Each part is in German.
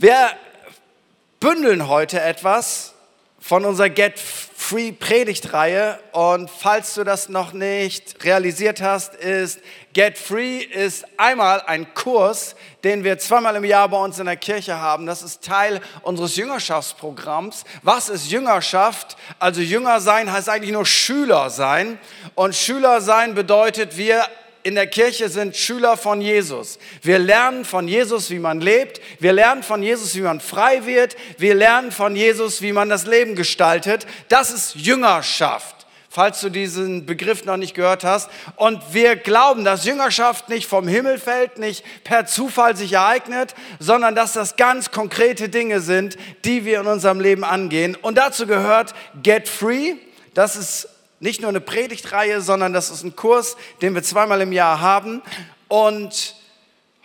Wir bündeln heute etwas von unserer Get Free Predigtreihe und falls du das noch nicht realisiert hast, ist Get Free ist einmal ein Kurs, den wir zweimal im Jahr bei uns in der Kirche haben. Das ist Teil unseres Jüngerschaftsprogramms. Was ist Jüngerschaft? Also Jünger sein heißt eigentlich nur Schüler sein und Schüler sein bedeutet, wir in der Kirche sind Schüler von Jesus. Wir lernen von Jesus, wie man lebt. Wir lernen von Jesus, wie man frei wird. Wir lernen von Jesus, wie man das Leben gestaltet. Das ist Jüngerschaft falls du diesen Begriff noch nicht gehört hast. Und wir glauben, dass Jüngerschaft nicht vom Himmel fällt, nicht per Zufall sich ereignet, sondern dass das ganz konkrete Dinge sind, die wir in unserem Leben angehen. Und dazu gehört Get Free. Das ist nicht nur eine Predigtreihe, sondern das ist ein Kurs, den wir zweimal im Jahr haben. Und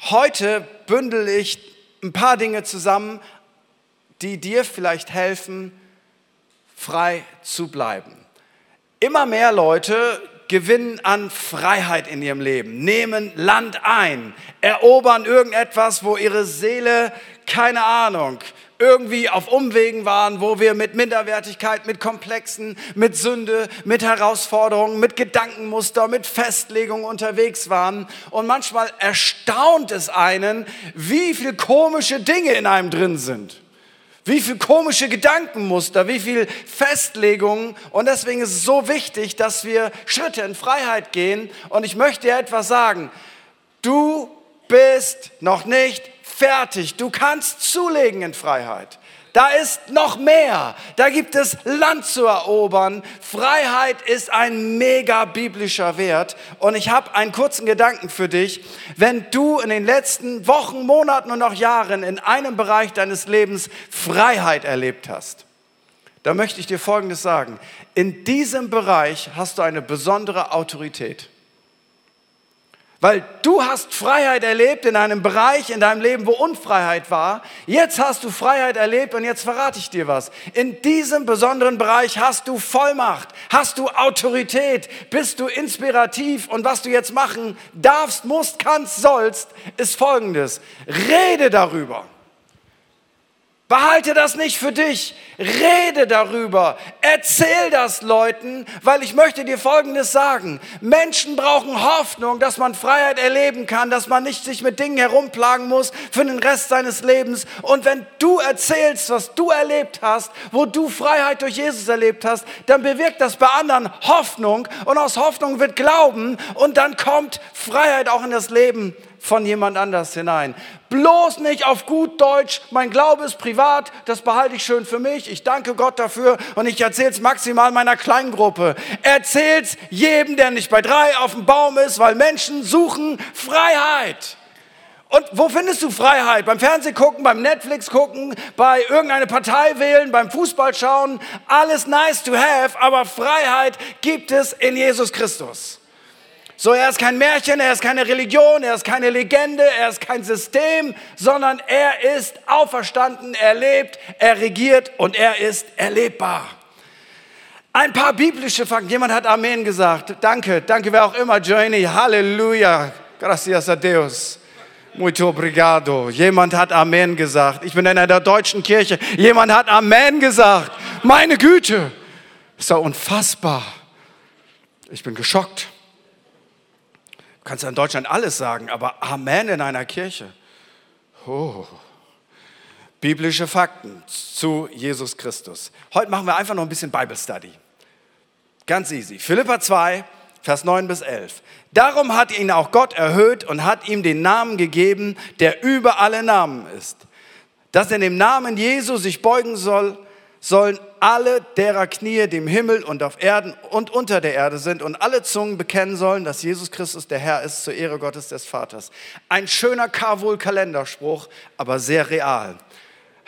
heute bündel ich ein paar Dinge zusammen, die dir vielleicht helfen, frei zu bleiben. Immer mehr Leute gewinnen an Freiheit in ihrem Leben, nehmen Land ein, erobern irgendetwas, wo ihre Seele, keine Ahnung, irgendwie auf Umwegen waren, wo wir mit Minderwertigkeit, mit Komplexen, mit Sünde, mit Herausforderungen, mit Gedankenmuster, mit Festlegungen unterwegs waren. Und manchmal erstaunt es einen, wie viele komische Dinge in einem drin sind. Wie viele komische Gedankenmuster, wie viele Festlegungen. Und deswegen ist es so wichtig, dass wir Schritte in Freiheit gehen. Und ich möchte dir etwas sagen. Du bist noch nicht fertig. Du kannst zulegen in Freiheit. Da ist noch mehr. Da gibt es Land zu erobern. Freiheit ist ein mega biblischer Wert. Und ich habe einen kurzen Gedanken für dich. Wenn du in den letzten Wochen, Monaten und auch Jahren in einem Bereich deines Lebens Freiheit erlebt hast, dann möchte ich dir Folgendes sagen. In diesem Bereich hast du eine besondere Autorität. Weil du hast Freiheit erlebt in einem Bereich in deinem Leben, wo Unfreiheit war. Jetzt hast du Freiheit erlebt und jetzt verrate ich dir was. In diesem besonderen Bereich hast du Vollmacht, hast du Autorität, bist du inspirativ und was du jetzt machen darfst, musst, kannst, sollst, ist folgendes. Rede darüber. Behalte das nicht für dich. Rede darüber. Erzähl das Leuten, weil ich möchte dir Folgendes sagen. Menschen brauchen Hoffnung, dass man Freiheit erleben kann, dass man nicht sich mit Dingen herumplagen muss für den Rest seines Lebens. Und wenn du erzählst, was du erlebt hast, wo du Freiheit durch Jesus erlebt hast, dann bewirkt das bei anderen Hoffnung. Und aus Hoffnung wird Glauben. Und dann kommt Freiheit auch in das Leben von jemand anders hinein. Bloß nicht auf gut Deutsch, mein Glaube ist privat, das behalte ich schön für mich, ich danke Gott dafür und ich erzähle es maximal meiner Kleingruppe. Erzähl's jedem, der nicht bei drei auf dem Baum ist, weil Menschen suchen Freiheit. Und wo findest du Freiheit? Beim Fernsehen gucken, beim Netflix gucken, bei irgendeiner Partei wählen, beim Fußball schauen. Alles nice to have, aber Freiheit gibt es in Jesus Christus. So, er ist kein Märchen, er ist keine Religion, er ist keine Legende, er ist kein System, sondern er ist auferstanden, er lebt, er regiert und er ist erlebbar. Ein paar biblische Fakten. Jemand hat Amen gesagt. Danke, danke, wer auch immer. Journey, Halleluja. Gracias a Deus. Muito obrigado. Jemand hat Amen gesagt. Ich bin in einer deutschen Kirche. Jemand hat Amen gesagt. Meine Güte. Ist doch unfassbar. Ich bin geschockt. Du kannst in Deutschland alles sagen, aber Amen in einer Kirche. Oh. Biblische Fakten zu Jesus Christus. Heute machen wir einfach noch ein bisschen Bible Study. Ganz easy. Philippa 2, Vers 9 bis 11. Darum hat ihn auch Gott erhöht und hat ihm den Namen gegeben, der über alle Namen ist. Dass er dem Namen Jesu sich beugen soll, sollen alle derer Knie, die im Himmel und auf Erden und unter der Erde sind und alle Zungen bekennen sollen, dass Jesus Christus der Herr ist zur Ehre Gottes des Vaters. Ein schöner Karwohl-Kalenderspruch, aber sehr real.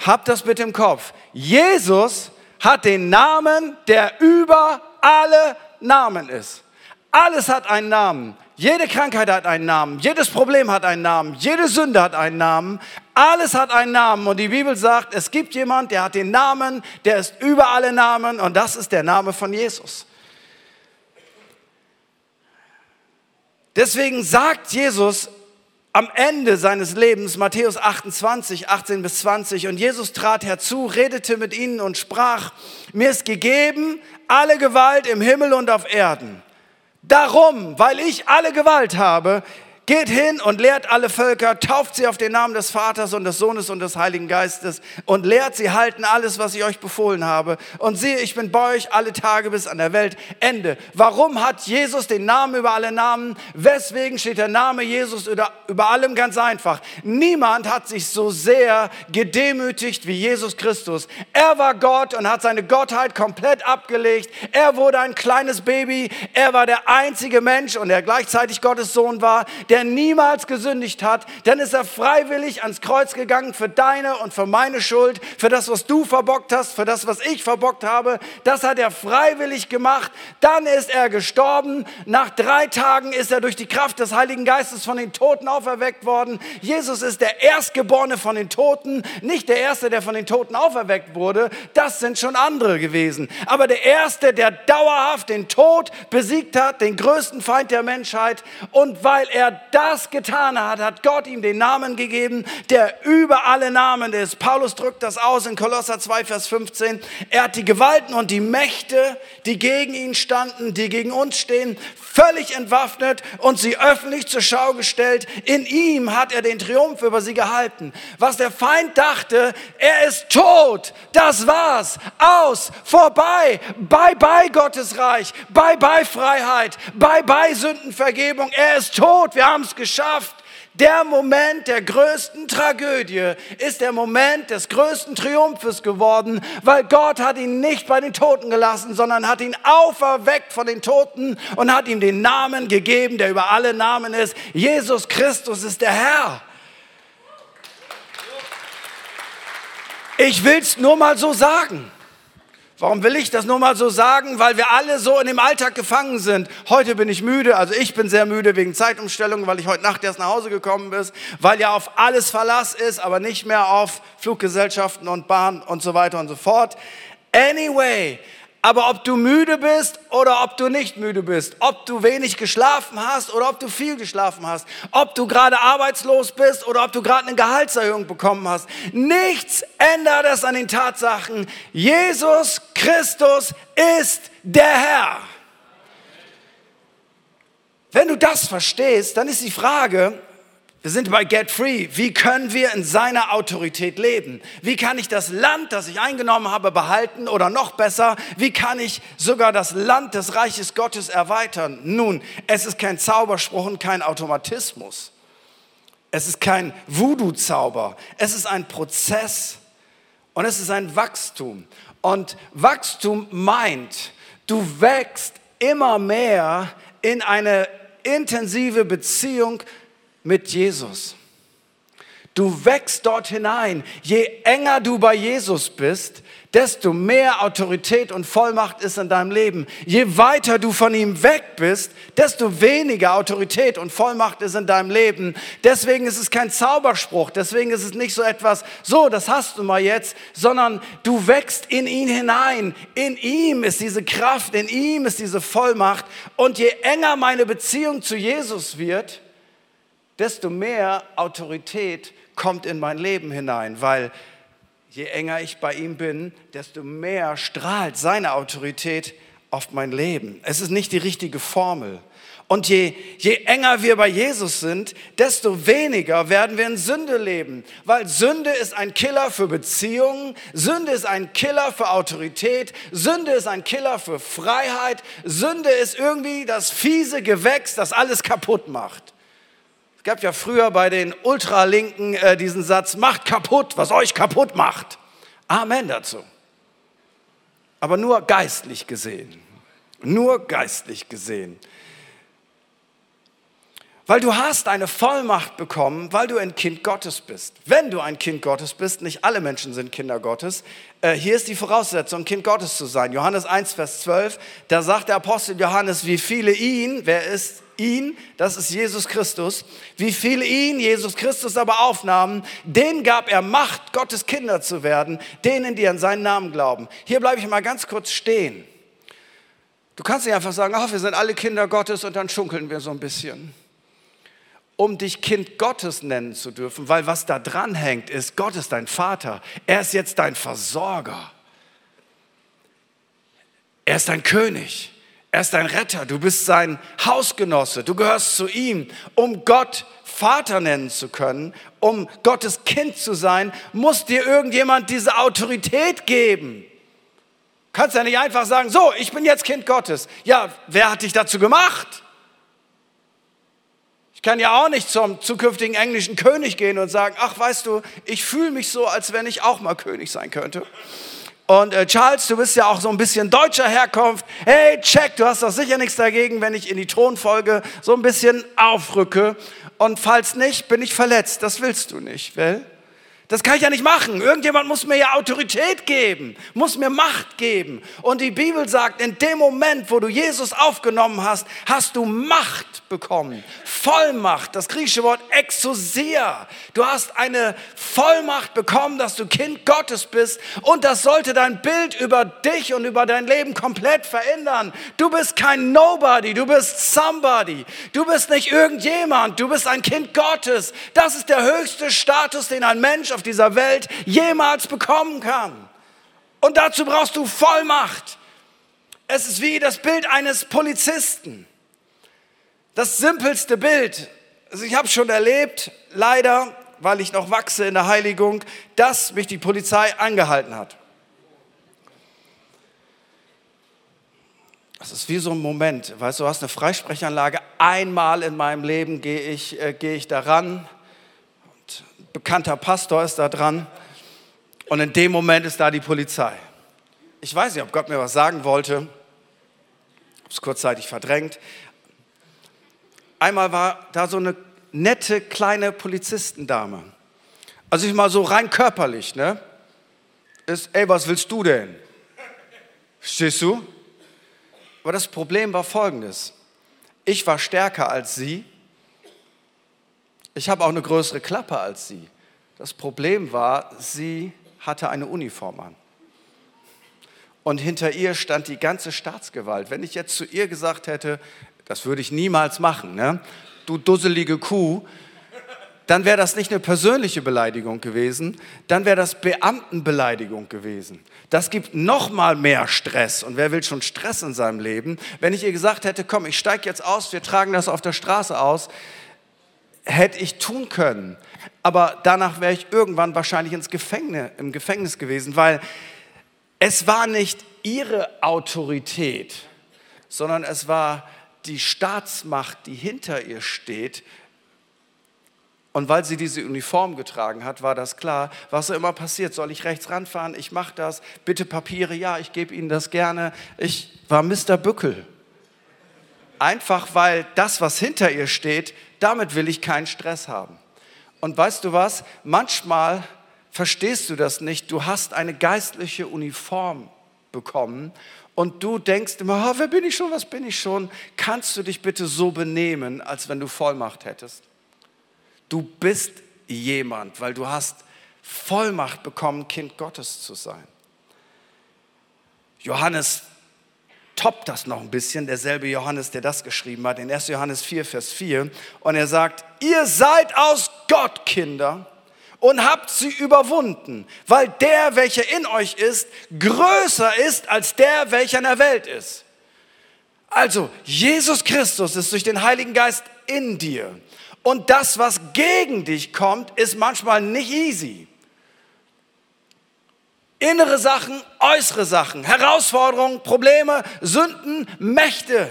Habt das bitte im Kopf. Jesus hat den Namen, der über alle Namen ist. Alles hat einen Namen. Jede Krankheit hat einen Namen, jedes Problem hat einen Namen, jede Sünde hat einen Namen, alles hat einen Namen. Und die Bibel sagt, es gibt jemand, der hat den Namen, der ist über alle Namen und das ist der Name von Jesus. Deswegen sagt Jesus am Ende seines Lebens, Matthäus 28, 18 bis 20, und Jesus trat herzu, redete mit ihnen und sprach, mir ist gegeben alle Gewalt im Himmel und auf Erden. Darum, weil ich alle Gewalt habe, Geht hin und lehrt alle Völker, tauft sie auf den Namen des Vaters und des Sohnes und des Heiligen Geistes und lehrt sie halten alles, was ich euch befohlen habe. Und siehe, ich bin bei euch alle Tage bis an der Welt Ende. Warum hat Jesus den Namen über alle Namen? Weswegen steht der Name Jesus über, über allem ganz einfach? Niemand hat sich so sehr gedemütigt wie Jesus Christus. Er war Gott und hat seine Gottheit komplett abgelegt. Er wurde ein kleines Baby. Er war der einzige Mensch und der gleichzeitig Gottes Sohn war, der der niemals gesündigt hat, dann ist er freiwillig ans Kreuz gegangen für deine und für meine Schuld, für das, was du verbockt hast, für das, was ich verbockt habe. Das hat er freiwillig gemacht. Dann ist er gestorben. Nach drei Tagen ist er durch die Kraft des Heiligen Geistes von den Toten auferweckt worden. Jesus ist der Erstgeborene von den Toten, nicht der Erste, der von den Toten auferweckt wurde. Das sind schon andere gewesen. Aber der Erste, der dauerhaft den Tod besiegt hat, den größten Feind der Menschheit. Und weil er das getan hat, hat Gott ihm den Namen gegeben, der über alle Namen ist. Paulus drückt das aus in Kolosser 2, Vers 15. Er hat die Gewalten und die Mächte, die gegen ihn standen, die gegen uns stehen, völlig entwaffnet und sie öffentlich zur Schau gestellt. In ihm hat er den Triumph über sie gehalten. Was der Feind dachte, er ist tot, das war's, aus, vorbei, bye bye Gottes Reich, bye bye Freiheit, bye bye Sündenvergebung. Er ist tot, wir haben es geschafft. Der Moment der größten Tragödie ist der Moment des größten Triumphes geworden, weil Gott hat ihn nicht bei den Toten gelassen, sondern hat ihn auferweckt von den Toten und hat ihm den Namen gegeben, der über alle Namen ist. Jesus Christus ist der Herr. Ich will es nur mal so sagen. Warum will ich das nur mal so sagen? Weil wir alle so in dem Alltag gefangen sind. Heute bin ich müde, also ich bin sehr müde wegen Zeitumstellung, weil ich heute Nacht erst nach Hause gekommen bin, weil ja auf alles Verlass ist, aber nicht mehr auf Fluggesellschaften und Bahn und so weiter und so fort. Anyway, aber ob du müde bist oder ob du nicht müde bist, ob du wenig geschlafen hast oder ob du viel geschlafen hast, ob du gerade arbeitslos bist oder ob du gerade eine Gehaltserhöhung bekommen hast, nichts ändert es an den Tatsachen. Jesus Christus ist der Herr. Wenn du das verstehst, dann ist die Frage, wir sind bei Get Free. Wie können wir in seiner Autorität leben? Wie kann ich das Land, das ich eingenommen habe, behalten oder noch besser, wie kann ich sogar das Land des Reiches Gottes erweitern? Nun, es ist kein Zauberspruch und kein Automatismus. Es ist kein Voodoo-Zauber. Es ist ein Prozess und es ist ein Wachstum. Und Wachstum meint, du wächst immer mehr in eine intensive Beziehung mit Jesus. Du wächst dort hinein. Je enger du bei Jesus bist, desto mehr Autorität und Vollmacht ist in deinem Leben. Je weiter du von ihm weg bist, desto weniger Autorität und Vollmacht ist in deinem Leben. Deswegen ist es kein Zauberspruch, deswegen ist es nicht so etwas, so, das hast du mal jetzt, sondern du wächst in ihn hinein. In ihm ist diese Kraft, in ihm ist diese Vollmacht. Und je enger meine Beziehung zu Jesus wird, desto mehr Autorität kommt in mein Leben hinein, weil je enger ich bei ihm bin, desto mehr strahlt seine Autorität auf mein Leben. Es ist nicht die richtige Formel. Und je, je enger wir bei Jesus sind, desto weniger werden wir in Sünde leben. Weil Sünde ist ein Killer für Beziehungen, Sünde ist ein Killer für Autorität, Sünde ist ein Killer für Freiheit, Sünde ist irgendwie das fiese Gewächs, das alles kaputt macht gab ja früher bei den Ultralinken äh, diesen Satz, macht kaputt, was euch kaputt macht. Amen dazu. Aber nur geistlich gesehen. Nur geistlich gesehen. Weil du hast eine Vollmacht bekommen, weil du ein Kind Gottes bist. Wenn du ein Kind Gottes bist, nicht alle Menschen sind Kinder Gottes, äh, hier ist die Voraussetzung, Kind Gottes zu sein. Johannes 1, Vers 12, da sagt der Apostel Johannes, wie viele ihn, wer ist ihn, das ist Jesus Christus, wie viele ihn, Jesus Christus aber aufnahmen, denen gab er Macht, Gottes Kinder zu werden, denen, die an seinen Namen glauben. Hier bleibe ich mal ganz kurz stehen. Du kannst nicht einfach sagen, ach, wir sind alle Kinder Gottes und dann schunkeln wir so ein bisschen. Um dich Kind Gottes nennen zu dürfen, weil was da dran hängt, ist, Gott ist dein Vater. Er ist jetzt dein Versorger. Er ist dein König. Er ist dein Retter. Du bist sein Hausgenosse. Du gehörst zu ihm. Um Gott Vater nennen zu können, um Gottes Kind zu sein, muss dir irgendjemand diese Autorität geben. Du kannst ja nicht einfach sagen, so, ich bin jetzt Kind Gottes. Ja, wer hat dich dazu gemacht? Ich kann ja auch nicht zum zukünftigen englischen König gehen und sagen, ach weißt du, ich fühle mich so, als wenn ich auch mal König sein könnte. Und äh, Charles, du bist ja auch so ein bisschen deutscher Herkunft. Hey, check, du hast doch sicher nichts dagegen, wenn ich in die Thronfolge so ein bisschen aufrücke. Und falls nicht, bin ich verletzt. Das willst du nicht, well? Das kann ich ja nicht machen. Irgendjemand muss mir ja Autorität geben, muss mir Macht geben. Und die Bibel sagt, in dem Moment, wo du Jesus aufgenommen hast, hast du Macht bekommen. Vollmacht, das griechische Wort Exousia. Du hast eine Vollmacht bekommen, dass du Kind Gottes bist. Und das sollte dein Bild über dich und über dein Leben komplett verändern. Du bist kein Nobody, du bist Somebody. Du bist nicht irgendjemand, du bist ein Kind Gottes. Das ist der höchste Status, den ein Mensch auf dieser Welt jemals bekommen kann. Und dazu brauchst du Vollmacht. Es ist wie das Bild eines Polizisten. Das simpelste Bild. Also ich habe schon erlebt, leider, weil ich noch wachse in der Heiligung, dass mich die Polizei angehalten hat. Das ist wie so ein Moment, weißt du, du hast eine Freisprechanlage. Einmal in meinem Leben gehe ich, äh, gehe ich daran bekannter Pastor ist da dran und in dem Moment ist da die Polizei. Ich weiß nicht, ob Gott mir was sagen wollte, habe es kurzzeitig verdrängt. Einmal war da so eine nette kleine Polizistendame. Also ich mal so rein körperlich, ne? Ist, ey, was willst du denn? Stehst du? Aber das Problem war folgendes. Ich war stärker als sie ich habe auch eine größere Klappe als sie. Das Problem war, sie hatte eine Uniform an. Und hinter ihr stand die ganze Staatsgewalt. Wenn ich jetzt zu ihr gesagt hätte, das würde ich niemals machen, ne? du dusselige Kuh, dann wäre das nicht eine persönliche Beleidigung gewesen, dann wäre das Beamtenbeleidigung gewesen. Das gibt noch mal mehr Stress. Und wer will schon Stress in seinem Leben? Wenn ich ihr gesagt hätte, komm, ich steige jetzt aus, wir tragen das auf der Straße aus, hätte ich tun können. Aber danach wäre ich irgendwann wahrscheinlich ins Gefängnis, im Gefängnis gewesen, weil es war nicht ihre Autorität, sondern es war die Staatsmacht, die hinter ihr steht. Und weil sie diese Uniform getragen hat, war das klar, was immer passiert. Soll ich rechts ranfahren? Ich mache das. Bitte Papiere? Ja, ich gebe Ihnen das gerne. Ich war Mr. Bückel. Einfach weil das, was hinter ihr steht, damit will ich keinen Stress haben. Und weißt du was? Manchmal verstehst du das nicht. Du hast eine geistliche Uniform bekommen und du denkst immer, oh, wer bin ich schon, was bin ich schon? Kannst du dich bitte so benehmen, als wenn du Vollmacht hättest? Du bist jemand, weil du hast Vollmacht bekommen, Kind Gottes zu sein. Johannes toppt das noch ein bisschen, derselbe Johannes, der das geschrieben hat, in 1. Johannes 4, Vers 4. Und er sagt, ihr seid aus Gott Kinder und habt sie überwunden, weil der, welcher in euch ist, größer ist als der, welcher in der Welt ist. Also, Jesus Christus ist durch den Heiligen Geist in dir. Und das, was gegen dich kommt, ist manchmal nicht easy. Innere Sachen, äußere Sachen, Herausforderungen, Probleme, Sünden, Mächte.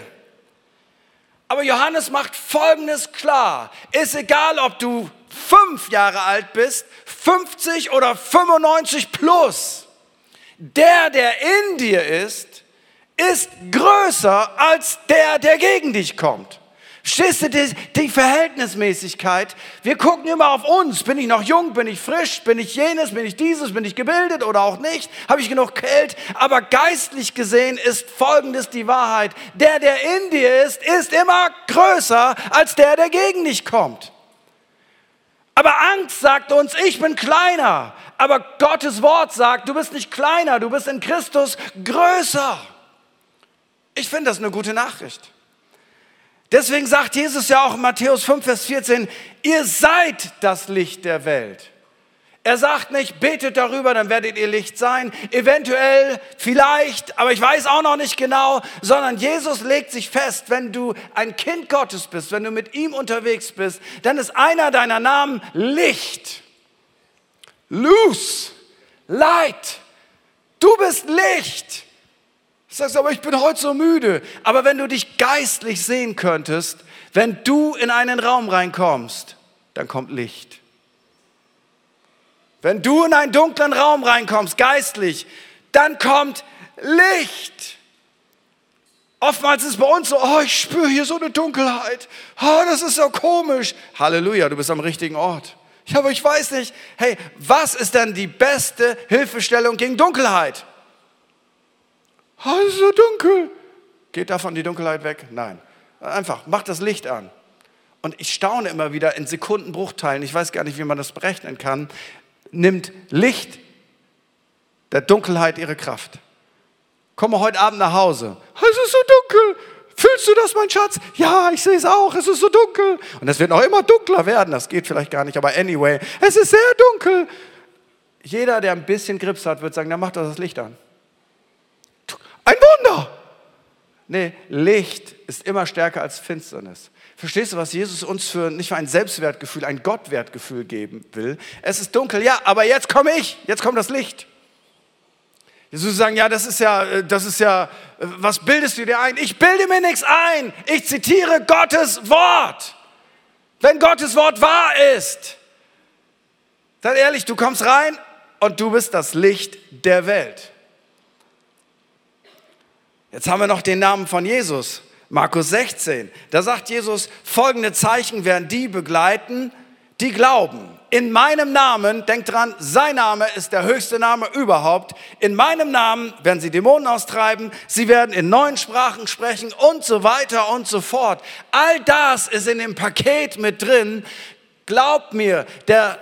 Aber Johannes macht Folgendes klar. Ist egal, ob du fünf Jahre alt bist, 50 oder 95 plus. Der, der in dir ist, ist größer als der, der gegen dich kommt. Verstehst du die, die, Verhältnismäßigkeit? Wir gucken immer auf uns. Bin ich noch jung? Bin ich frisch? Bin ich jenes? Bin ich dieses? Bin ich gebildet oder auch nicht? Habe ich genug Geld? Aber geistlich gesehen ist Folgendes die Wahrheit. Der, der in dir ist, ist immer größer als der, der gegen dich kommt. Aber Angst sagt uns, ich bin kleiner. Aber Gottes Wort sagt, du bist nicht kleiner, du bist in Christus größer. Ich finde das eine gute Nachricht. Deswegen sagt Jesus ja auch in Matthäus 5, Vers 14, ihr seid das Licht der Welt. Er sagt nicht, betet darüber, dann werdet ihr Licht sein. Eventuell, vielleicht, aber ich weiß auch noch nicht genau, sondern Jesus legt sich fest, wenn du ein Kind Gottes bist, wenn du mit ihm unterwegs bist, dann ist einer deiner Namen Licht. Luz, Light. Du bist Licht. Sagst, aber ich bin heute so müde. Aber wenn du dich geistlich sehen könntest, wenn du in einen Raum reinkommst, dann kommt Licht. Wenn du in einen dunklen Raum reinkommst, geistlich, dann kommt Licht. Oftmals ist es bei uns so, oh, ich spüre hier so eine Dunkelheit. Oh, das ist so komisch. Halleluja, du bist am richtigen Ort. Ja, aber ich weiß nicht, hey, was ist denn die beste Hilfestellung gegen Dunkelheit? Oh, es ist so dunkel. Geht davon die Dunkelheit weg? Nein. Einfach, mach das Licht an. Und ich staune immer wieder in Sekundenbruchteilen, ich weiß gar nicht, wie man das berechnen kann, nimmt Licht der Dunkelheit ihre Kraft. Komme heute Abend nach Hause. Es ist so dunkel. Fühlst du das, mein Schatz? Ja, ich sehe es auch. Es ist so dunkel. Und es wird noch immer dunkler werden. Das geht vielleicht gar nicht, aber anyway, es ist sehr dunkel. Jeder, der ein bisschen Grips hat, wird sagen, dann mach doch das Licht an. Ein Wunder! Nee, Licht ist immer stärker als Finsternis. Verstehst du, was Jesus uns für nicht für ein Selbstwertgefühl, ein Gottwertgefühl geben will? Es ist dunkel, ja, aber jetzt komme ich, jetzt kommt das Licht. Jesus sagen, ja, das ist ja, äh, das ist ja, äh, was bildest du dir ein? Ich bilde mir nichts ein. Ich zitiere Gottes Wort. Wenn Gottes Wort wahr ist, dann ehrlich, du kommst rein und du bist das Licht der Welt. Jetzt haben wir noch den Namen von Jesus. Markus 16. Da sagt Jesus, folgende Zeichen werden die begleiten, die glauben. In meinem Namen, denkt dran, sein Name ist der höchste Name überhaupt. In meinem Namen werden sie Dämonen austreiben, sie werden in neuen Sprachen sprechen und so weiter und so fort. All das ist in dem Paket mit drin. Glaubt mir, der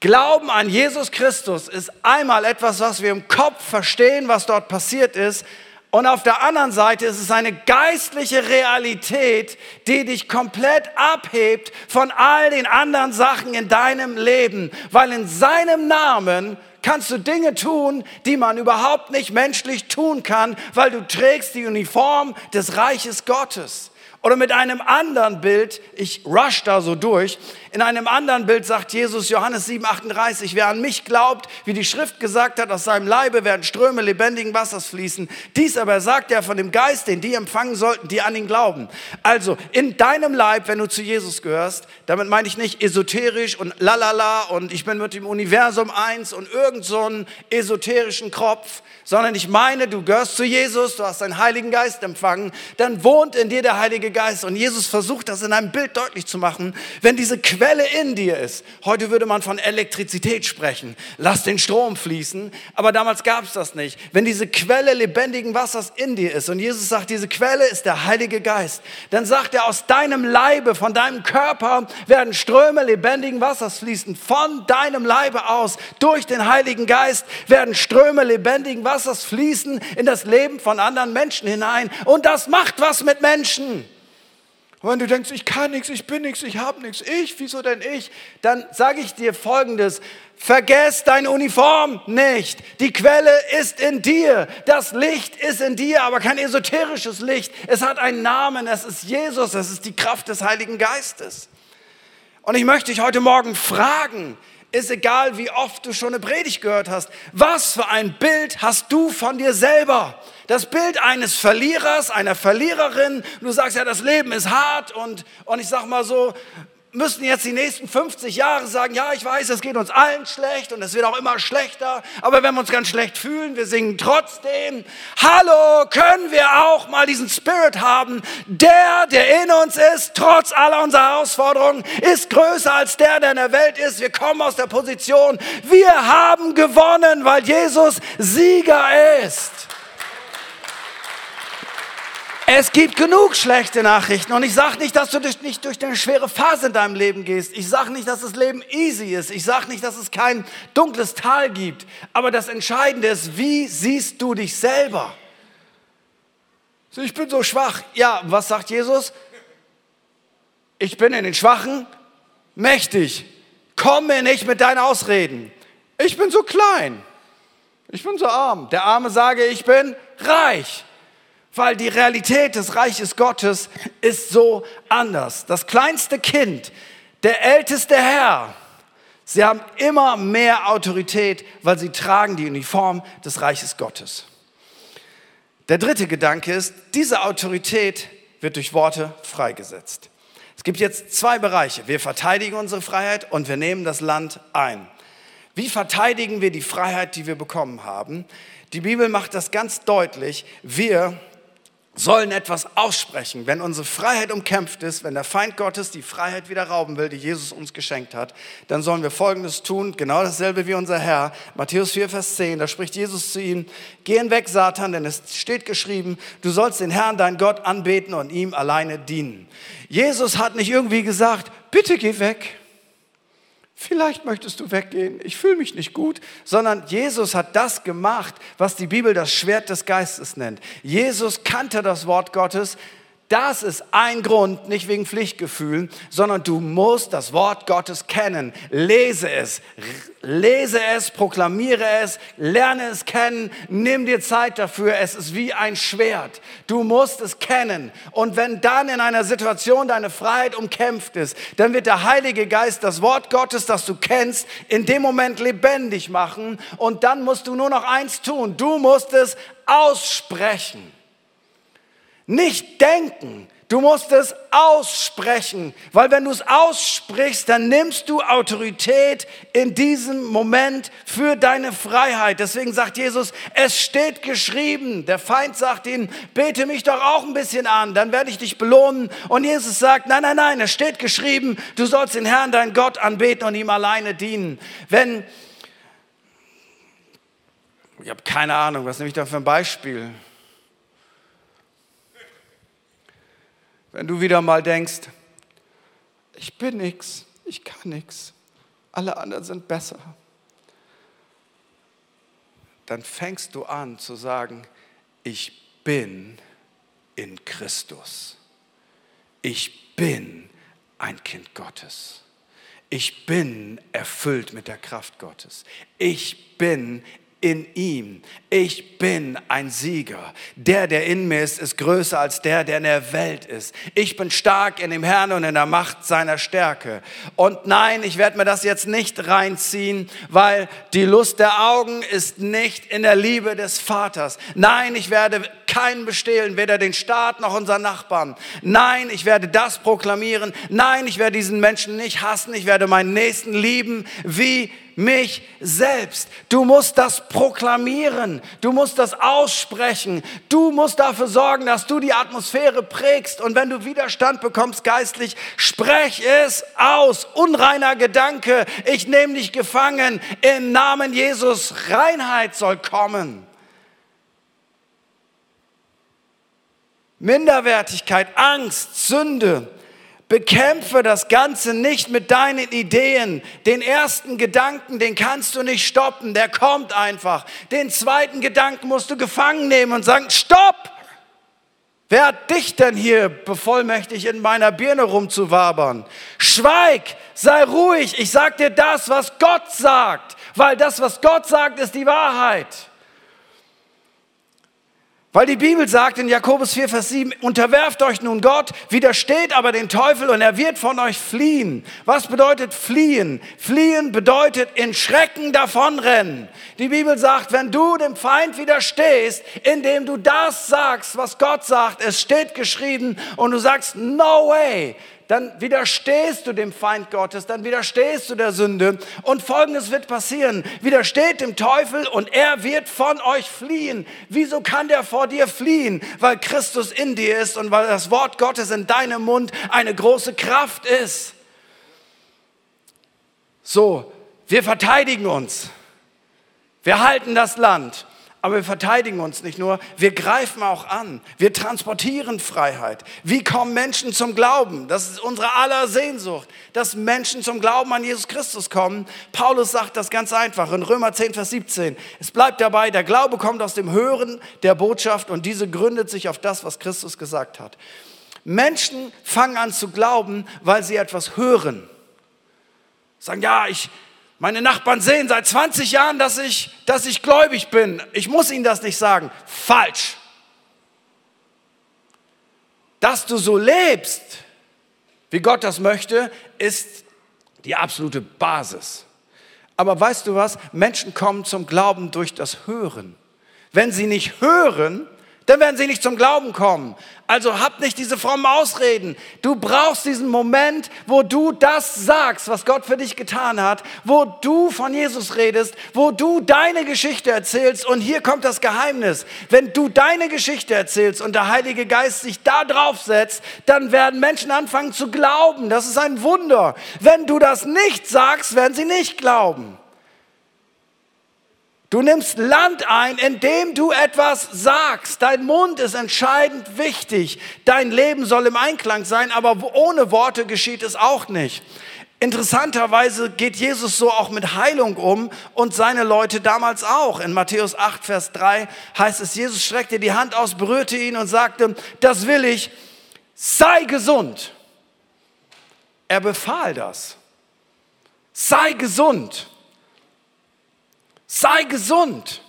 Glauben an Jesus Christus ist einmal etwas, was wir im Kopf verstehen, was dort passiert ist, und auf der anderen Seite ist es eine geistliche Realität, die dich komplett abhebt von all den anderen Sachen in deinem Leben, weil in seinem Namen kannst du Dinge tun, die man überhaupt nicht menschlich tun kann, weil du trägst die Uniform des Reiches Gottes. Oder mit einem anderen Bild, ich rush da so durch, in einem anderen Bild sagt Jesus, Johannes 7, 38, wer an mich glaubt, wie die Schrift gesagt hat, aus seinem Leibe werden Ströme lebendigen Wassers fließen. Dies aber sagt er von dem Geist, den die empfangen sollten, die an ihn glauben. Also in deinem Leib, wenn du zu Jesus gehörst, damit meine ich nicht esoterisch und lalala und ich bin mit dem Universum eins und irgend so einen esoterischen Kropf, sondern ich meine, du gehörst zu Jesus, du hast den Heiligen Geist empfangen, dann wohnt in dir der Heilige Geist. Und Jesus versucht das in einem Bild deutlich zu machen. Wenn diese Quelle in dir ist, heute würde man von Elektrizität sprechen, lass den Strom fließen, aber damals gab es das nicht. Wenn diese Quelle lebendigen Wassers in dir ist und Jesus sagt, diese Quelle ist der Heilige Geist, dann sagt er, aus deinem Leibe, von deinem Körper werden Ströme lebendigen Wassers fließen. Von deinem Leibe aus, durch den Heiligen Geist, werden Ströme lebendigen Wassers fließen in das Leben von anderen Menschen hinein. Und das macht was mit Menschen. Und wenn du denkst, ich kann nichts, ich bin nichts, ich habe nichts, ich, wieso denn ich? Dann sage ich dir Folgendes, vergess deine Uniform nicht. Die Quelle ist in dir, das Licht ist in dir, aber kein esoterisches Licht. Es hat einen Namen, es ist Jesus, es ist die Kraft des Heiligen Geistes. Und ich möchte dich heute Morgen fragen, ist egal, wie oft du schon eine Predigt gehört hast. Was für ein Bild hast du von dir selber? Das Bild eines Verlierers, einer Verliererin. Du sagst ja, das Leben ist hart und, und ich sag mal so, müssen jetzt die nächsten 50 Jahre sagen, ja, ich weiß, es geht uns allen schlecht und es wird auch immer schlechter, aber wenn wir uns ganz schlecht fühlen, wir singen trotzdem. Hallo, können wir auch mal diesen Spirit haben? Der, der in uns ist, trotz aller unserer Herausforderungen, ist größer als der, der in der Welt ist. Wir kommen aus der Position, wir haben gewonnen, weil Jesus Sieger ist. Es gibt genug schlechte Nachrichten und ich sage nicht, dass du nicht durch eine schwere Phase in deinem Leben gehst. Ich sage nicht, dass das Leben easy ist. Ich sage nicht, dass es kein dunkles Tal gibt. Aber das Entscheidende ist, wie siehst du dich selber? Ich bin so schwach. Ja, was sagt Jesus? Ich bin in den Schwachen mächtig. Komm mir nicht mit deinen Ausreden. Ich bin so klein. Ich bin so arm. Der Arme sage, ich bin reich. Weil die Realität des Reiches Gottes ist so anders. Das kleinste Kind, der älteste Herr, sie haben immer mehr Autorität, weil sie tragen die Uniform des Reiches Gottes. Der dritte Gedanke ist, diese Autorität wird durch Worte freigesetzt. Es gibt jetzt zwei Bereiche. Wir verteidigen unsere Freiheit und wir nehmen das Land ein. Wie verteidigen wir die Freiheit, die wir bekommen haben? Die Bibel macht das ganz deutlich. Wir sollen etwas aussprechen. Wenn unsere Freiheit umkämpft ist, wenn der Feind Gottes die Freiheit wieder rauben will, die Jesus uns geschenkt hat, dann sollen wir Folgendes tun, genau dasselbe wie unser Herr. Matthäus 4, Vers 10, da spricht Jesus zu ihm, gehen weg, Satan, denn es steht geschrieben, du sollst den Herrn, dein Gott, anbeten und ihm alleine dienen. Jesus hat nicht irgendwie gesagt, bitte geh weg vielleicht möchtest du weggehen, ich fühle mich nicht gut, sondern Jesus hat das gemacht, was die Bibel das Schwert des Geistes nennt. Jesus kannte das Wort Gottes, das ist ein Grund, nicht wegen Pflichtgefühlen, sondern du musst das Wort Gottes kennen. Lese es, lese es, proklamiere es, lerne es kennen, nimm dir Zeit dafür. Es ist wie ein Schwert. Du musst es kennen. Und wenn dann in einer Situation deine Freiheit umkämpft ist, dann wird der Heilige Geist das Wort Gottes, das du kennst, in dem Moment lebendig machen. Und dann musst du nur noch eins tun. Du musst es aussprechen. Nicht denken, du musst es aussprechen, weil wenn du es aussprichst, dann nimmst du Autorität in diesem Moment für deine Freiheit. Deswegen sagt Jesus, es steht geschrieben. Der Feind sagt ihm, bete mich doch auch ein bisschen an, dann werde ich dich belohnen. Und Jesus sagt, nein, nein, nein, es steht geschrieben, du sollst den Herrn, dein Gott, anbeten und ihm alleine dienen. Wenn, ich habe keine Ahnung, was nehme ich da für ein Beispiel? Wenn du wieder mal denkst, ich bin nichts, ich kann nichts, alle anderen sind besser, dann fängst du an zu sagen, ich bin in Christus. Ich bin ein Kind Gottes. Ich bin erfüllt mit der Kraft Gottes. Ich bin in ihm. Ich bin ein Sieger. Der, der in mir ist, ist größer als der, der in der Welt ist. Ich bin stark in dem Herrn und in der Macht seiner Stärke. Und nein, ich werde mir das jetzt nicht reinziehen, weil die Lust der Augen ist nicht in der Liebe des Vaters. Nein, ich werde keinen bestehlen, weder den Staat noch unseren Nachbarn. Nein, ich werde das proklamieren. Nein, ich werde diesen Menschen nicht hassen. Ich werde meinen Nächsten lieben wie mich selbst. Du musst das proklamieren. Du musst das aussprechen. Du musst dafür sorgen, dass du die Atmosphäre prägst. Und wenn du Widerstand bekommst geistlich, sprech es aus. Unreiner Gedanke. Ich nehme dich gefangen. Im Namen Jesus. Reinheit soll kommen. Minderwertigkeit, Angst, Sünde, Bekämpfe das Ganze nicht mit deinen Ideen. Den ersten Gedanken, den kannst du nicht stoppen, der kommt einfach. Den zweiten Gedanken musst du gefangen nehmen und sagen, stopp! Wer hat dich denn hier bevollmächtigt, in meiner Birne rumzuwabern? Schweig, sei ruhig, ich sag dir das, was Gott sagt, weil das, was Gott sagt, ist die Wahrheit. Weil die Bibel sagt in Jakobus 4, Vers 7, unterwerft euch nun Gott, widersteht aber den Teufel und er wird von euch fliehen. Was bedeutet fliehen? Fliehen bedeutet in Schrecken davonrennen. Die Bibel sagt, wenn du dem Feind widerstehst, indem du das sagst, was Gott sagt, es steht geschrieben und du sagst, no way, dann widerstehst du dem Feind Gottes, dann widerstehst du der Sünde und folgendes wird passieren. Widersteht dem Teufel und er wird von euch fliehen. Wieso kann der vor dir fliehen? Weil Christus in dir ist und weil das Wort Gottes in deinem Mund eine große Kraft ist. So, wir verteidigen uns. Wir halten das Land. Aber wir verteidigen uns nicht nur, wir greifen auch an. Wir transportieren Freiheit. Wie kommen Menschen zum Glauben? Das ist unsere aller Sehnsucht, dass Menschen zum Glauben an Jesus Christus kommen. Paulus sagt das ganz einfach in Römer 10, Vers 17. Es bleibt dabei, der Glaube kommt aus dem Hören der Botschaft und diese gründet sich auf das, was Christus gesagt hat. Menschen fangen an zu glauben, weil sie etwas hören. Sagen, ja, ich, meine Nachbarn sehen seit 20 Jahren, dass ich, dass ich gläubig bin. Ich muss ihnen das nicht sagen. Falsch. Dass du so lebst, wie Gott das möchte, ist die absolute Basis. Aber weißt du was? Menschen kommen zum Glauben durch das Hören. Wenn sie nicht hören, dann werden sie nicht zum Glauben kommen. Also hab nicht diese frommen Ausreden. Du brauchst diesen Moment, wo du das sagst, was Gott für dich getan hat, wo du von Jesus redest, wo du deine Geschichte erzählst. Und hier kommt das Geheimnis. Wenn du deine Geschichte erzählst und der Heilige Geist sich da drauf setzt, dann werden Menschen anfangen zu glauben. Das ist ein Wunder. Wenn du das nicht sagst, werden sie nicht glauben. Du nimmst Land ein, indem du etwas sagst. Dein Mund ist entscheidend wichtig. Dein Leben soll im Einklang sein, aber ohne Worte geschieht es auch nicht. Interessanterweise geht Jesus so auch mit Heilung um und seine Leute damals auch. In Matthäus 8, Vers 3 heißt es, Jesus streckte die Hand aus, berührte ihn und sagte, das will ich, sei gesund. Er befahl das. Sei gesund sei gesund.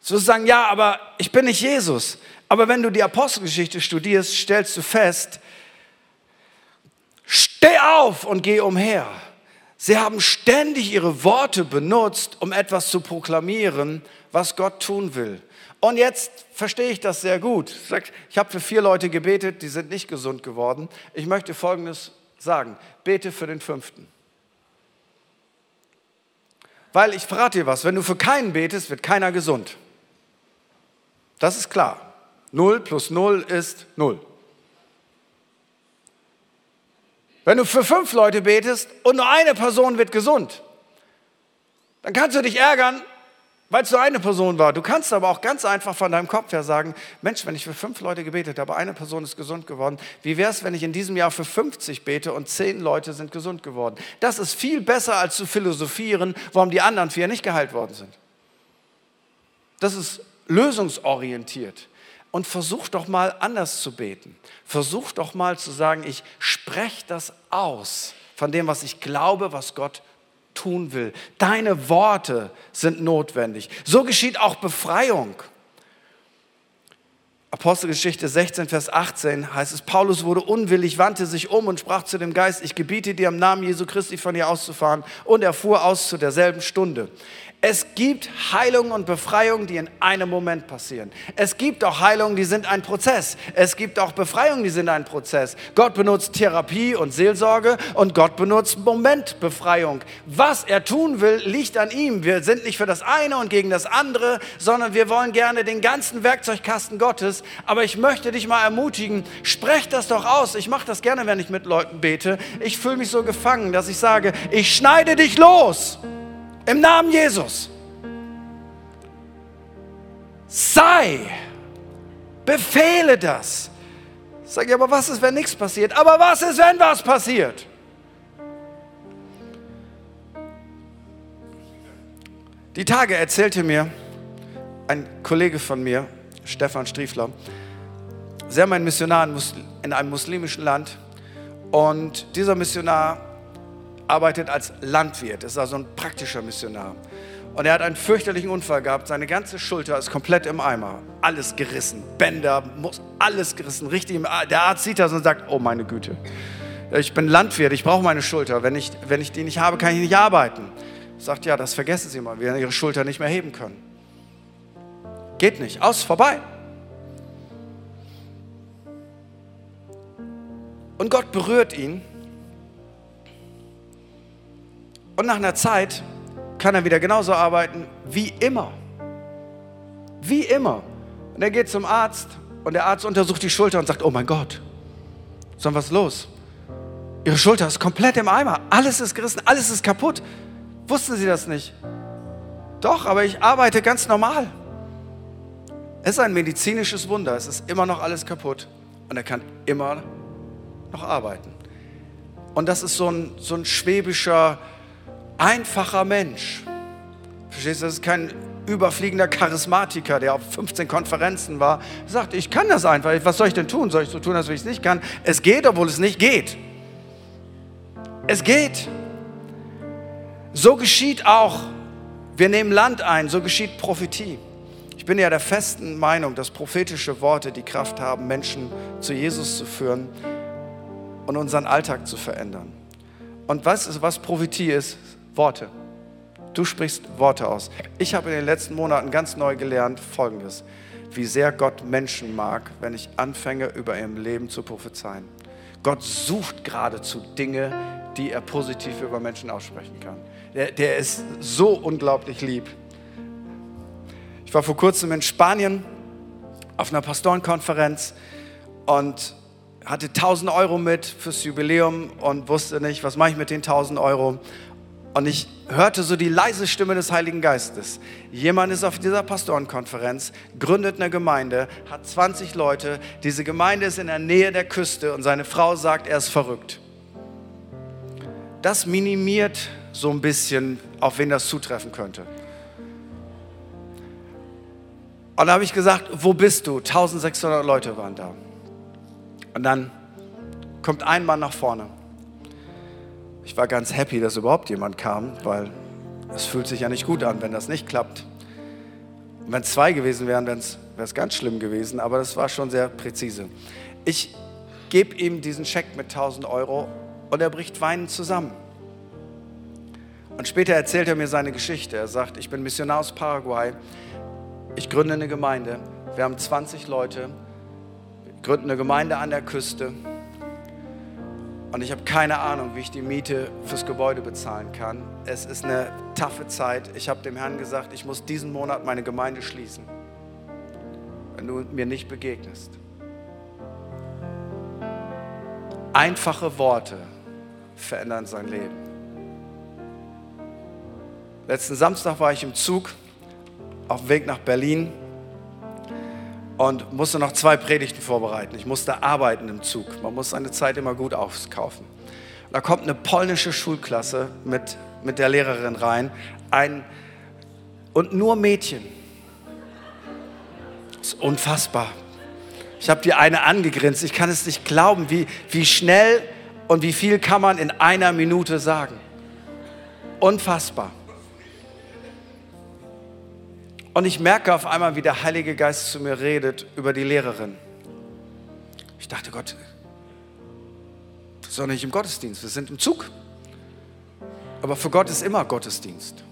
Sozusagen, ja, aber ich bin nicht Jesus. Aber wenn du die Apostelgeschichte studierst, stellst du fest, steh auf und geh umher. Sie haben ständig ihre Worte benutzt, um etwas zu proklamieren, was Gott tun will. Und jetzt verstehe ich das sehr gut. Ich habe für vier Leute gebetet, die sind nicht gesund geworden. Ich möchte Folgendes sagen. Bete für den fünften. Weil ich verrate dir was, wenn du für keinen betest, wird keiner gesund. Das ist klar. Null plus Null ist Null. Wenn du für fünf Leute betest und nur eine Person wird gesund, dann kannst du dich ärgern, weil es nur eine Person war. Du kannst aber auch ganz einfach von deinem Kopf her sagen, Mensch, wenn ich für fünf Leute gebetet habe, eine Person ist gesund geworden, wie wäre es, wenn ich in diesem Jahr für 50 bete und zehn Leute sind gesund geworden? Das ist viel besser, als zu philosophieren, warum die anderen vier nicht geheilt worden sind. Das ist lösungsorientiert. Und versuch doch mal anders zu beten. Versuch doch mal zu sagen, ich spreche das aus von dem, was ich glaube, was Gott tun will. Deine Worte sind notwendig. So geschieht auch Befreiung. Apostelgeschichte 16, Vers 18 heißt es, Paulus wurde unwillig, wandte sich um und sprach zu dem Geist, ich gebiete dir im Namen Jesu Christi von hier auszufahren. Und er fuhr aus zu derselben Stunde. Es gibt Heilungen und Befreiungen, die in einem Moment passieren. Es gibt auch Heilungen, die sind ein Prozess. Es gibt auch Befreiungen, die sind ein Prozess. Gott benutzt Therapie und Seelsorge und Gott benutzt Momentbefreiung. Was er tun will, liegt an ihm. Wir sind nicht für das eine und gegen das andere, sondern wir wollen gerne den ganzen Werkzeugkasten Gottes. Aber ich möchte dich mal ermutigen, sprech das doch aus. Ich mache das gerne, wenn ich mit Leuten bete. Ich fühle mich so gefangen, dass ich sage, ich schneide dich los. Im Namen Jesus. Sei. Befehle das. Sag ich, aber was ist, wenn nichts passiert? Aber was ist, wenn was passiert? Die Tage erzählte mir ein Kollege von mir, Stefan Striefler, sehr mein Missionar in einem muslimischen Land. Und dieser Missionar arbeitet als Landwirt, ist also ein praktischer Missionar. Und er hat einen fürchterlichen Unfall gehabt. Seine ganze Schulter ist komplett im Eimer. Alles gerissen. Bänder, alles gerissen. Richtig. Der Arzt sieht das und sagt: Oh, meine Güte. Ich bin Landwirt, ich brauche meine Schulter. Wenn ich, wenn ich die nicht habe, kann ich nicht arbeiten. Sagt: Ja, das vergessen Sie mal. Wir werden Ihre Schulter nicht mehr heben können. Geht nicht. Aus, vorbei. Und Gott berührt ihn Und nach einer Zeit kann er wieder genauso arbeiten wie immer. Wie immer. Und er geht zum Arzt und der Arzt untersucht die Schulter und sagt, oh mein Gott, so was ist los? Ihre Schulter ist komplett im Eimer. Alles ist gerissen, alles ist kaputt. Wussten Sie das nicht? Doch, aber ich arbeite ganz normal. Es ist ein medizinisches Wunder. Es ist immer noch alles kaputt. Und er kann immer noch arbeiten. Und das ist so ein, so ein schwäbischer, einfacher Mensch. Verstehst du, das ist kein überfliegender Charismatiker, der auf 15 Konferenzen war, sagt, ich kann das einfach. Was soll ich denn tun? Soll ich so tun, als wenn ich es nicht kann? Es geht, obwohl es nicht geht. Es geht. So geschieht auch, wir nehmen Land ein, so geschieht Prophetie. Ich bin ja der festen Meinung, dass prophetische Worte die Kraft haben, Menschen zu Jesus zu führen und unseren Alltag zu verändern. Und was, was Prophetie ist? Worte. Du sprichst Worte aus. Ich habe in den letzten Monaten ganz neu gelernt Folgendes, wie sehr Gott Menschen mag, wenn ich anfange, über ihrem Leben zu prophezeien. Gott sucht geradezu Dinge, die er positiv über Menschen aussprechen kann. Der, der ist so unglaublich lieb. Ich war vor kurzem in Spanien auf einer Pastorenkonferenz und hatte 1000 Euro mit fürs Jubiläum und wusste nicht, was mache ich mit den 1000 Euro. Und ich hörte so die leise Stimme des Heiligen Geistes. Jemand ist auf dieser Pastorenkonferenz, gründet eine Gemeinde, hat 20 Leute. Diese Gemeinde ist in der Nähe der Küste und seine Frau sagt, er ist verrückt. Das minimiert so ein bisschen, auf wen das zutreffen könnte. Und da habe ich gesagt, wo bist du? 1600 Leute waren da. Und dann kommt ein Mann nach vorne ich war ganz happy, dass überhaupt jemand kam, weil es fühlt sich ja nicht gut an, wenn das nicht klappt. wenn es zwei gewesen wären, wäre es ganz schlimm gewesen, aber das war schon sehr präzise. Ich gebe ihm diesen Scheck mit 1000 Euro und er bricht weinend zusammen. Und später erzählt er mir seine Geschichte. Er sagt, ich bin Missionar aus Paraguay, ich gründe eine Gemeinde, wir haben 20 Leute, gründen eine Gemeinde an der Küste und ich habe keine Ahnung, wie ich die Miete fürs Gebäude bezahlen kann. Es ist eine taffe Zeit. Ich habe dem Herrn gesagt, ich muss diesen Monat meine Gemeinde schließen, wenn du mir nicht begegnest. Einfache Worte verändern sein Leben. Letzten Samstag war ich im Zug auf dem Weg nach Berlin und musste noch zwei Predigten vorbereiten. Ich musste arbeiten im Zug. Man muss seine Zeit immer gut auskaufen. Da kommt eine polnische Schulklasse mit, mit der Lehrerin rein. Ein, und nur Mädchen. Das ist unfassbar. Ich habe die eine angegrinst. Ich kann es nicht glauben, wie, wie schnell und wie viel kann man in einer Minute sagen. Unfassbar. Und ich merke auf einmal, wie der Heilige Geist zu mir redet über die Lehrerin. Ich dachte, Gott, wir sind nicht im Gottesdienst, wir sind im Zug. Aber für Gott ist immer Gottesdienst.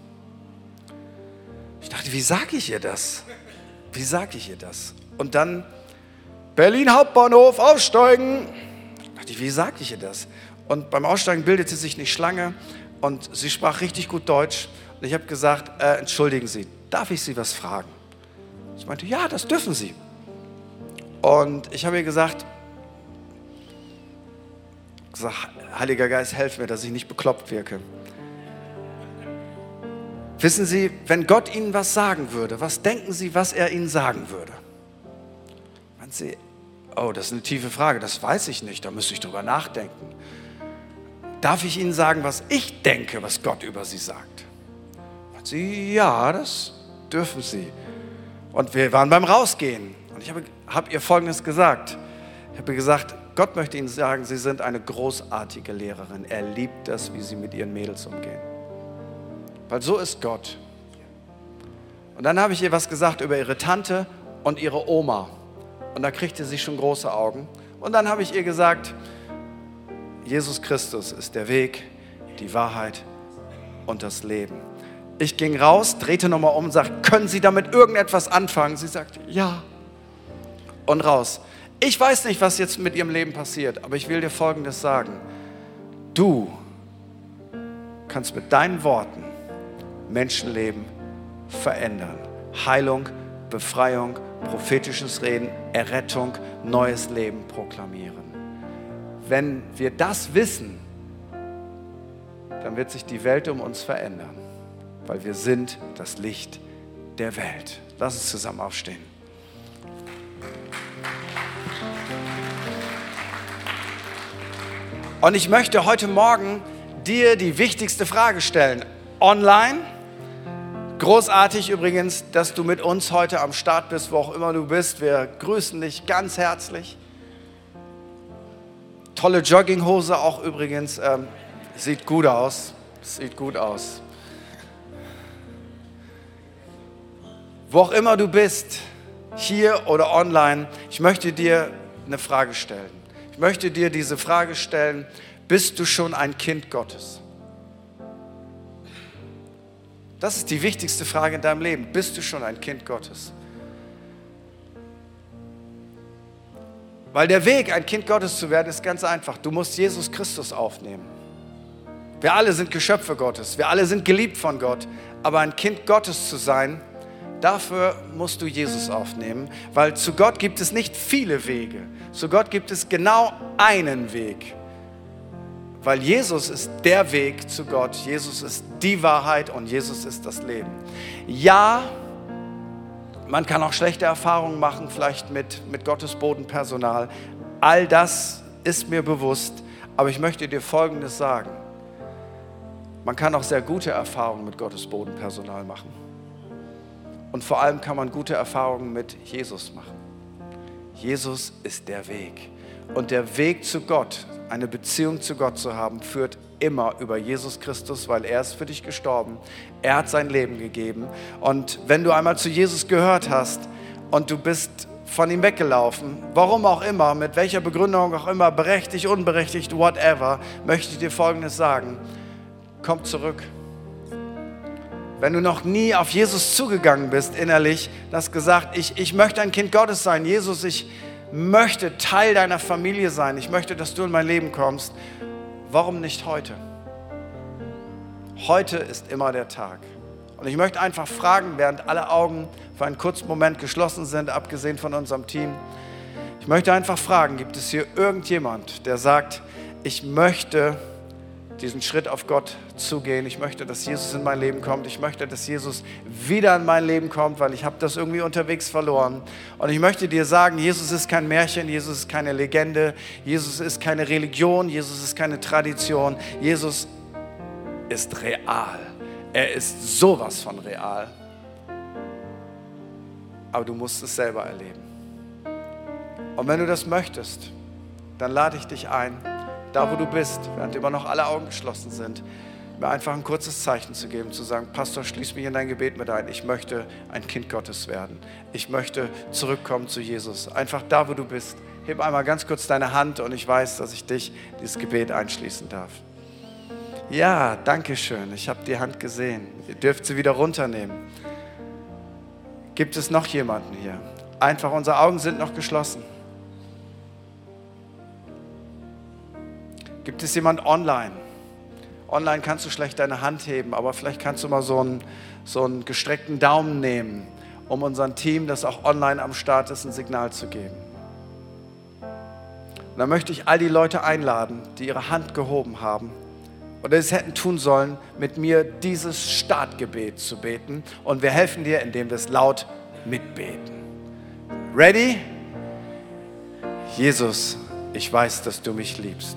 Ich dachte, wie sage ich ihr das? Wie sage ich ihr das? Und dann Berlin Hauptbahnhof, aufsteigen. Ich dachte, wie sage ich ihr das? Und beim Aussteigen bildete sich eine Schlange und sie sprach richtig gut Deutsch. Und ich habe gesagt, äh, entschuldigen Sie, darf ich Sie was fragen? Ich meinte, ja, das dürfen Sie. Und ich habe ihr gesagt, gesagt, Heiliger Geist, helf mir, dass ich nicht bekloppt wirke. Wissen Sie, wenn Gott Ihnen was sagen würde, was denken Sie, was er Ihnen sagen würde? Meinen Sie, oh, das ist eine tiefe Frage, das weiß ich nicht, da müsste ich drüber nachdenken. Darf ich Ihnen sagen, was ich denke, was Gott über Sie sagt? Sie, ja, das dürfen Sie. Und wir waren beim Rausgehen. Und ich habe, habe ihr Folgendes gesagt. Ich habe gesagt, Gott möchte Ihnen sagen, Sie sind eine großartige Lehrerin. Er liebt das, wie Sie mit Ihren Mädels umgehen. Weil so ist Gott. Und dann habe ich ihr was gesagt über ihre Tante und ihre Oma. Und da kriegte sie schon große Augen. Und dann habe ich ihr gesagt, Jesus Christus ist der Weg, die Wahrheit und das Leben. Ich ging raus, drehte nochmal um und sagte, können Sie damit irgendetwas anfangen? Sie sagte, ja. Und raus. Ich weiß nicht, was jetzt mit Ihrem Leben passiert, aber ich will dir Folgendes sagen. Du kannst mit deinen Worten Menschenleben verändern. Heilung, Befreiung, prophetisches Reden, Errettung, neues Leben proklamieren. Wenn wir das wissen, dann wird sich die Welt um uns verändern weil wir sind das Licht der Welt. Lass uns zusammen aufstehen. Und ich möchte heute Morgen dir die wichtigste Frage stellen. Online, Großartig übrigens, dass du mit uns heute am Start bist, wo auch immer du bist. Wir grüßen dich ganz herzlich. Tolle Jogginghose auch übrigens. Ähm, sieht gut aus. Sieht gut aus. Wo auch immer du bist, hier oder online, ich möchte dir eine Frage stellen. Ich möchte dir diese Frage stellen, bist du schon ein Kind Gottes? Das ist die wichtigste Frage in deinem Leben. Bist du schon ein Kind Gottes? Weil der Weg, ein Kind Gottes zu werden, ist ganz einfach. Du musst Jesus Christus aufnehmen. Wir alle sind Geschöpfe Gottes. Wir alle sind geliebt von Gott. Aber ein Kind Gottes zu sein, dafür musst du Jesus aufnehmen. Weil zu Gott gibt es nicht viele Wege. Zu Gott gibt es genau einen Weg. Weil Jesus ist der Weg zu Gott, Jesus ist die Wahrheit und Jesus ist das Leben. Ja, man kann auch schlechte Erfahrungen machen, vielleicht mit, mit Gottes Bodenpersonal. All das ist mir bewusst, aber ich möchte dir Folgendes sagen. Man kann auch sehr gute Erfahrungen mit Gottes Bodenpersonal machen. Und vor allem kann man gute Erfahrungen mit Jesus machen. Jesus ist der Weg. Und der Weg zu Gott, eine Beziehung zu Gott zu haben, führt immer über Jesus Christus, weil er ist für dich gestorben. Er hat sein Leben gegeben. Und wenn du einmal zu Jesus gehört hast und du bist von ihm weggelaufen, warum auch immer, mit welcher Begründung auch immer, berechtigt, unberechtigt, whatever, möchte ich dir Folgendes sagen. Komm zurück. Wenn du noch nie auf Jesus zugegangen bist innerlich, hast gesagt, ich, ich möchte ein Kind Gottes sein. Jesus, ich, möchte Teil deiner Familie sein. Ich möchte, dass du in mein Leben kommst. Warum nicht heute? Heute ist immer der Tag. Und ich möchte einfach fragen, während alle Augen für einen kurzen Moment geschlossen sind, abgesehen von unserem Team. Ich möchte einfach fragen, gibt es hier irgendjemand, der sagt, ich möchte diesen Schritt auf Gott zugehen. Ich möchte, dass Jesus in mein Leben kommt. Ich möchte, dass Jesus wieder in mein Leben kommt, weil ich habe das irgendwie unterwegs verloren. Und ich möchte dir sagen, Jesus ist kein Märchen, Jesus ist keine Legende, Jesus ist keine Religion, Jesus ist keine Tradition. Jesus ist real. Er ist sowas von real. Aber du musst es selber erleben. Und wenn du das möchtest, dann lade ich dich ein, da wo du bist, während immer noch alle Augen geschlossen sind, mir einfach ein kurzes Zeichen zu geben, zu sagen, Pastor, schließ mich in dein Gebet mit ein. Ich möchte ein Kind Gottes werden. Ich möchte zurückkommen zu Jesus. Einfach da, wo du bist. Heb einmal ganz kurz deine Hand und ich weiß, dass ich dich dieses Gebet einschließen darf. Ja, danke schön. Ich habe die Hand gesehen. Ihr dürft sie wieder runternehmen. Gibt es noch jemanden hier? Einfach, unsere Augen sind noch geschlossen. Gibt es jemand online? Online kannst du schlecht deine Hand heben, aber vielleicht kannst du mal so einen, so einen gestreckten Daumen nehmen, um unserem Team, das auch online am Start ist, ein Signal zu geben. Und dann möchte ich all die Leute einladen, die ihre Hand gehoben haben oder es hätten tun sollen, mit mir dieses Startgebet zu beten. Und wir helfen dir, indem wir es laut mitbeten. Ready? Jesus, ich weiß, dass du mich liebst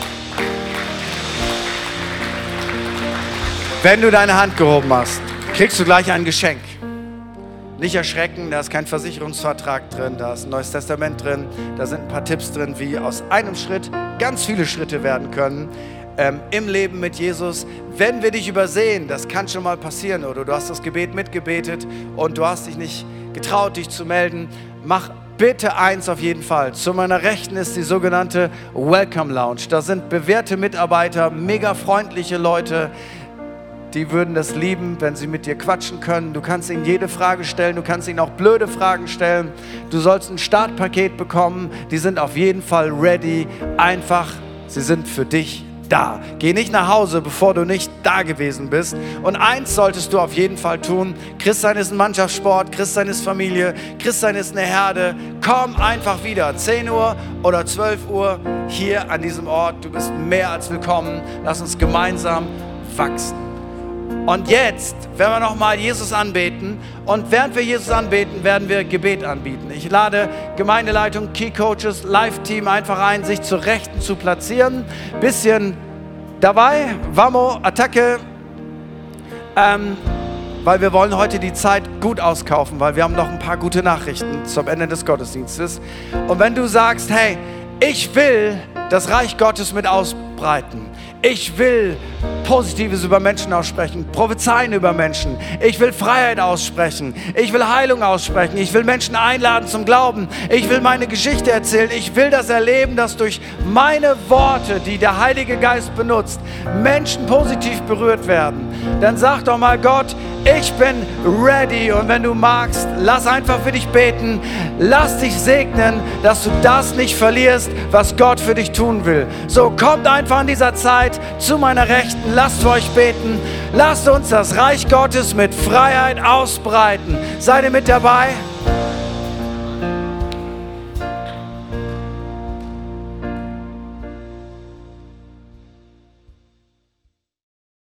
Wenn du deine Hand gehoben hast, kriegst du gleich ein Geschenk. Nicht erschrecken, da ist kein Versicherungsvertrag drin, da ist ein neues Testament drin, da sind ein paar Tipps drin, wie aus einem Schritt ganz viele Schritte werden können ähm, im Leben mit Jesus. Wenn wir dich übersehen, das kann schon mal passieren, oder du hast das Gebet mitgebetet und du hast dich nicht getraut, dich zu melden, mach bitte eins auf jeden Fall. Zu meiner Rechten ist die sogenannte Welcome Lounge. Da sind bewährte Mitarbeiter, mega freundliche Leute die würden das lieben, wenn sie mit dir quatschen können. Du kannst ihnen jede Frage stellen, du kannst ihnen auch blöde Fragen stellen. Du sollst ein Startpaket bekommen. Die sind auf jeden Fall ready. Einfach, sie sind für dich da. Geh nicht nach Hause, bevor du nicht da gewesen bist. Und eins solltest du auf jeden Fall tun. Christsein ist ein Mannschaftssport, Christsein ist Familie, Christsein ist eine Herde. Komm einfach wieder. 10 Uhr oder 12 Uhr hier an diesem Ort. Du bist mehr als willkommen. Lass uns gemeinsam wachsen. Und jetzt werden wir nochmal Jesus anbeten. Und während wir Jesus anbeten, werden wir Gebet anbieten. Ich lade Gemeindeleitung, Key Coaches, Live-Team einfach ein, sich zur Rechten zu platzieren. Bisschen dabei, Vamo, Attacke. Ähm, weil wir wollen heute die Zeit gut auskaufen, weil wir haben noch ein paar gute Nachrichten zum Ende des Gottesdienstes. Und wenn du sagst, hey, ich will das Reich Gottes mit ausbreiten, ich will Positives über Menschen aussprechen, prophezeien über Menschen. Ich will Freiheit aussprechen. Ich will Heilung aussprechen. Ich will Menschen einladen zum Glauben. Ich will meine Geschichte erzählen. Ich will das erleben, dass durch meine Worte, die der Heilige Geist benutzt, Menschen positiv berührt werden. Dann sag doch mal Gott, ich bin ready und wenn du magst, lass einfach für dich beten. Lass dich segnen, dass du das nicht verlierst, was Gott für dich tun will. So kommt einfach in dieser Zeit zu meiner Rechten. Lasst euch beten. Lasst uns das Reich Gottes mit Freiheit ausbreiten. Seid ihr mit dabei?